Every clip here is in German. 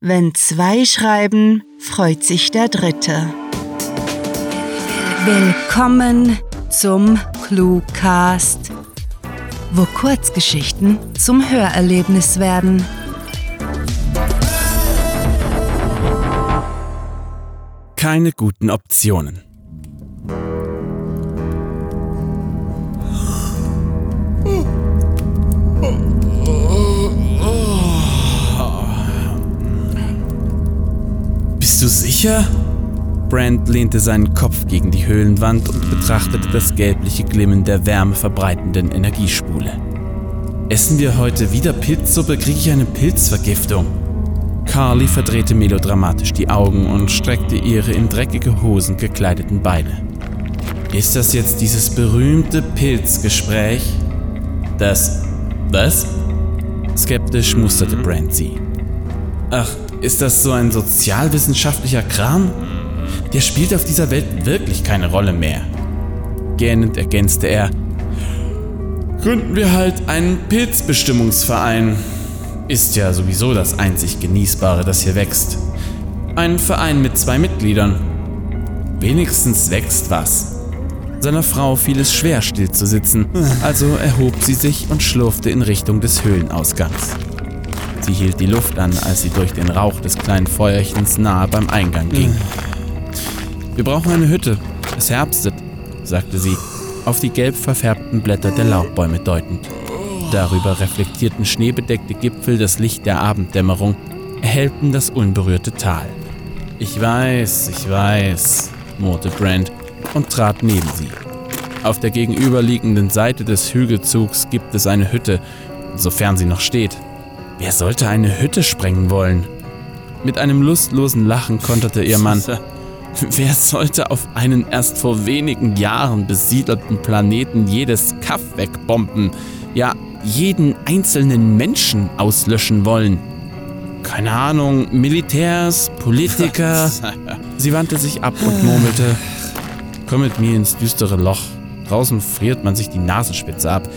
Wenn zwei schreiben, freut sich der Dritte. Willkommen zum Cluecast, wo Kurzgeschichten zum Hörerlebnis werden. Keine guten Optionen. Sicher? Brand lehnte seinen Kopf gegen die Höhlenwand und betrachtete das gelbliche Glimmen der wärmeverbreitenden Energiespule. Essen wir heute wieder Pilzsuppe, kriege ich eine Pilzvergiftung. Carly verdrehte melodramatisch die Augen und streckte ihre in dreckige Hosen gekleideten Beine. Ist das jetzt dieses berühmte Pilzgespräch? Das. Was? Skeptisch musterte Brand sie. Ach, ist das so ein sozialwissenschaftlicher Kram? Der spielt auf dieser Welt wirklich keine Rolle mehr. Gähnend ergänzte er. Gründen wir halt einen Pilzbestimmungsverein. Ist ja sowieso das einzig Genießbare, das hier wächst. Ein Verein mit zwei Mitgliedern. Wenigstens wächst was. Seiner Frau fiel es schwer, still zu sitzen, also erhob sie sich und schlurfte in Richtung des Höhlenausgangs. Sie hielt die Luft an, als sie durch den Rauch des kleinen Feuerchens nahe beim Eingang ging. Wir brauchen eine Hütte. Es herbstet, sagte sie, auf die gelb verfärbten Blätter der Laubbäume deutend. Darüber reflektierten schneebedeckte Gipfel das Licht der Abenddämmerung, erhellten das unberührte Tal. Ich weiß, ich weiß, murrte Brand und trat neben sie. Auf der gegenüberliegenden Seite des Hügelzugs gibt es eine Hütte, sofern sie noch steht. Wer sollte eine Hütte sprengen wollen? Mit einem lustlosen Lachen konterte ihr Mann. Wer sollte auf einen erst vor wenigen Jahren besiedelten Planeten jedes Kaff wegbomben? Ja, jeden einzelnen Menschen auslöschen wollen? Keine Ahnung, Militärs, Politiker. Sie wandte sich ab und murmelte: Komm mit mir ins düstere Loch. Draußen friert man sich die Nasenspitze ab.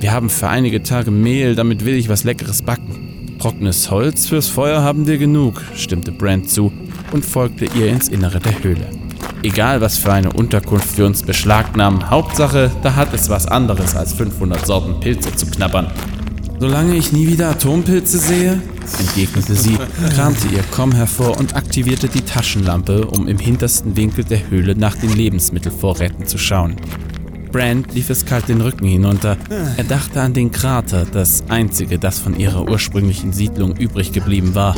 Wir haben für einige Tage Mehl, damit will ich was Leckeres backen. Trockenes Holz fürs Feuer haben wir genug, stimmte Brand zu und folgte ihr ins Innere der Höhle. Egal, was für eine Unterkunft wir uns beschlagnahmen, Hauptsache, da hat es was anderes als 500 Sorten Pilze zu knabbern. Solange ich nie wieder Atompilze sehe, entgegnete sie, kramte ihr Komm hervor und aktivierte die Taschenlampe, um im hintersten Winkel der Höhle nach den Lebensmittelvorräten zu schauen. Brand lief es kalt den Rücken hinunter. Er dachte an den Krater, das einzige, das von ihrer ursprünglichen Siedlung übrig geblieben war.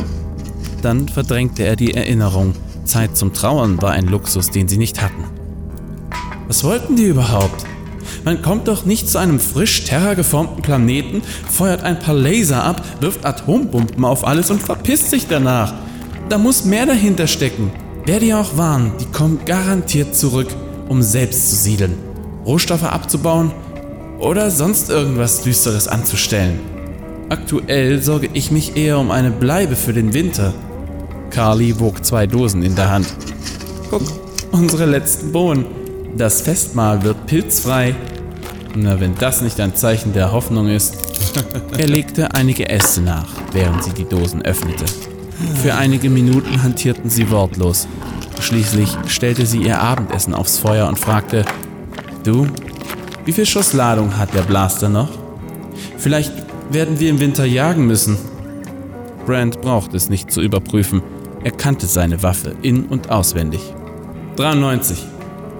Dann verdrängte er die Erinnerung. Zeit zum Trauern war ein Luxus, den sie nicht hatten. Was wollten die überhaupt? Man kommt doch nicht zu einem frisch terrageformten Planeten, feuert ein paar Laser ab, wirft Atombomben auf alles und verpisst sich danach. Da muss mehr dahinter stecken. Wer die auch waren, die kommen garantiert zurück, um selbst zu siedeln. Rohstoffe abzubauen oder sonst irgendwas Düsteres anzustellen. Aktuell sorge ich mich eher um eine Bleibe für den Winter. Carly wog zwei Dosen in der Hand. Guck, unsere letzten Bohnen. Das Festmahl wird pilzfrei. Na, wenn das nicht ein Zeichen der Hoffnung ist. Er legte einige Äste nach, während sie die Dosen öffnete. Für einige Minuten hantierten sie wortlos. Schließlich stellte sie ihr Abendessen aufs Feuer und fragte, Du, wie viel Schuss Ladung hat der Blaster noch? Vielleicht werden wir im Winter jagen müssen. Brand braucht es nicht zu überprüfen. Er kannte seine Waffe in- und auswendig. 93.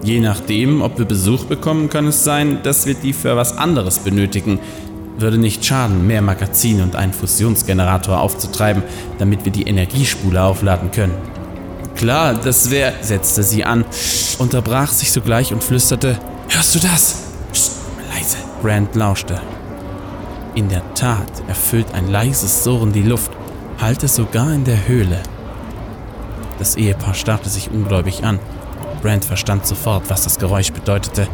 Je nachdem, ob wir Besuch bekommen, kann es sein, dass wir die für was anderes benötigen. Würde nicht schaden, mehr Magazine und einen Fusionsgenerator aufzutreiben, damit wir die Energiespule aufladen können. Klar, das wäre, setzte sie an, unterbrach sich sogleich und flüsterte, Hörst du das? Psst, leise. Brand lauschte. In der Tat erfüllt ein leises Surren die Luft, hallte sogar in der Höhle. Das Ehepaar starrte sich ungläubig an. Brand verstand sofort, was das Geräusch bedeutete.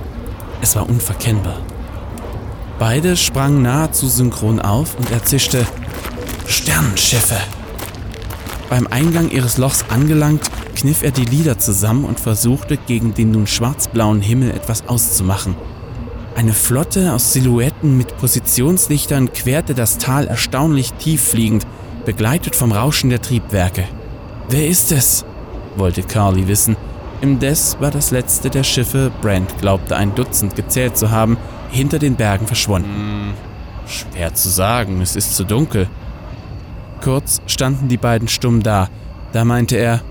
Es war unverkennbar. Beide sprangen nahezu synchron auf und er zischte Sternenschiffe. Beim Eingang ihres Lochs angelangt, kniff er die Lider zusammen und versuchte, gegen den nun schwarzblauen Himmel etwas auszumachen. Eine Flotte aus Silhouetten mit Positionslichtern querte das Tal erstaunlich tief fliegend, begleitet vom Rauschen der Triebwerke. Wer ist es? wollte Carly wissen. Indes war das letzte der Schiffe, Brand glaubte ein Dutzend gezählt zu haben, hinter den Bergen verschwunden. Hm, schwer zu sagen, es ist zu dunkel. Kurz standen die beiden stumm da. Da meinte er,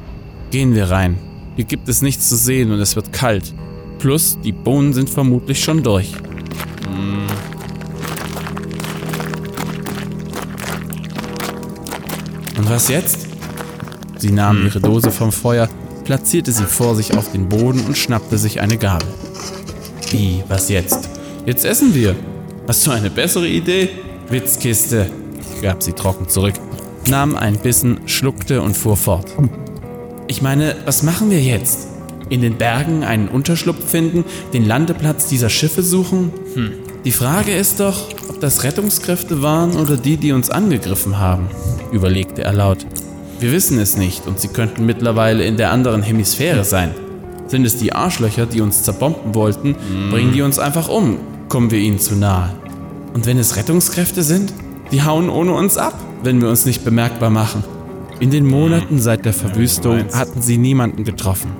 gehen wir rein. Hier gibt es nichts zu sehen und es wird kalt. Plus, die Bohnen sind vermutlich schon durch. Hm. Und was jetzt? Sie nahm ihre Dose vom Feuer, platzierte sie vor sich auf den Boden und schnappte sich eine Gabel. Wie, was jetzt? Jetzt essen wir. Hast du eine bessere Idee? Witzkiste, gab sie trocken zurück, nahm einen Bissen, schluckte und fuhr fort. Ich meine, was machen wir jetzt? In den Bergen einen Unterschlupf finden, den Landeplatz dieser Schiffe suchen? Hm. Die Frage ist doch, ob das Rettungskräfte waren oder die, die uns angegriffen haben, überlegte er laut. Wir wissen es nicht und sie könnten mittlerweile in der anderen Hemisphäre sein. Sind es die Arschlöcher, die uns zerbomben wollten, hm. bringen die uns einfach um, kommen wir ihnen zu nahe. Und wenn es Rettungskräfte sind, die hauen ohne uns ab, wenn wir uns nicht bemerkbar machen. In den Monaten seit der Verwüstung hatten sie niemanden getroffen.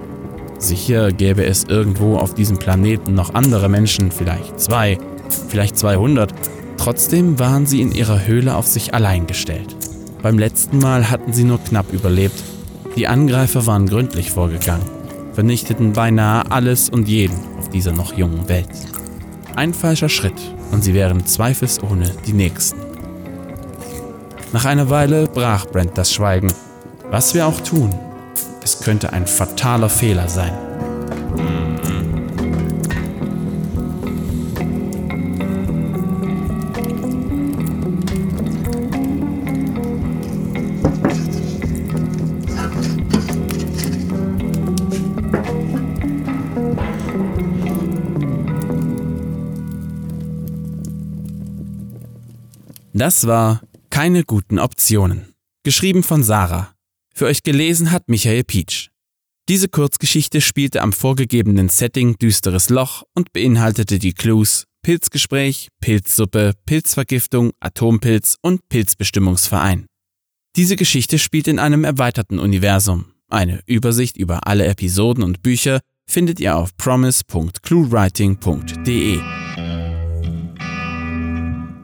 Sicher gäbe es irgendwo auf diesem Planeten noch andere Menschen, vielleicht zwei, vielleicht 200. Trotzdem waren sie in ihrer Höhle auf sich allein gestellt. Beim letzten Mal hatten sie nur knapp überlebt. Die Angreifer waren gründlich vorgegangen, vernichteten beinahe alles und jeden auf dieser noch jungen Welt. Ein falscher Schritt und sie wären zweifelsohne die Nächsten. Nach einer Weile brach Brent das Schweigen. Was wir auch tun, es könnte ein fataler Fehler sein. Das war Keine guten Optionen. Geschrieben von Sarah. Für euch gelesen hat Michael Pietsch. Diese Kurzgeschichte spielte am vorgegebenen Setting Düsteres Loch und beinhaltete die Clues Pilzgespräch, Pilzsuppe, Pilzvergiftung, Atompilz und Pilzbestimmungsverein. Diese Geschichte spielt in einem erweiterten Universum. Eine Übersicht über alle Episoden und Bücher findet ihr auf promise.cluewriting.de.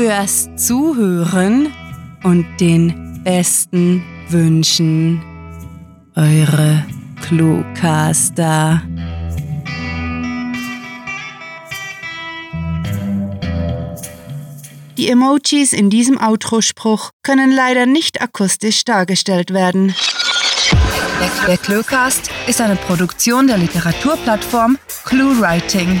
fürs Zuhören und den besten Wünschen. Eure Cluecaster. Die Emojis in diesem Outro-Spruch können leider nicht akustisch dargestellt werden. Der Cluecast ist eine Produktion der Literaturplattform ClueWriting.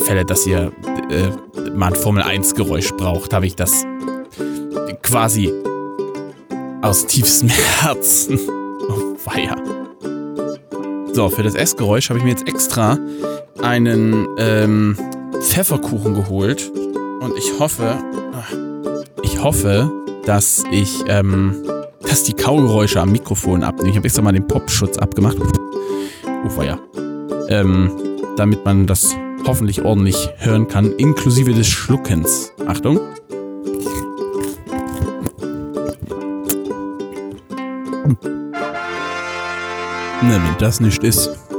Der Fälle, dass ihr äh, mal ein Formel-1-Geräusch braucht, habe ich das quasi aus tiefstem Herzen. Oh, feier. So, für das Essgeräusch habe ich mir jetzt extra einen ähm, Pfefferkuchen geholt. Und ich hoffe, ich hoffe, dass ich, ähm, dass die Kaugeräusche am Mikrofon abnehmen. Ich habe extra mal den Popschutz abgemacht. Oh, feier. Ähm, damit man das hoffentlich ordentlich hören kann, inklusive des Schluckens. Achtung. Ne, wenn das nicht ist.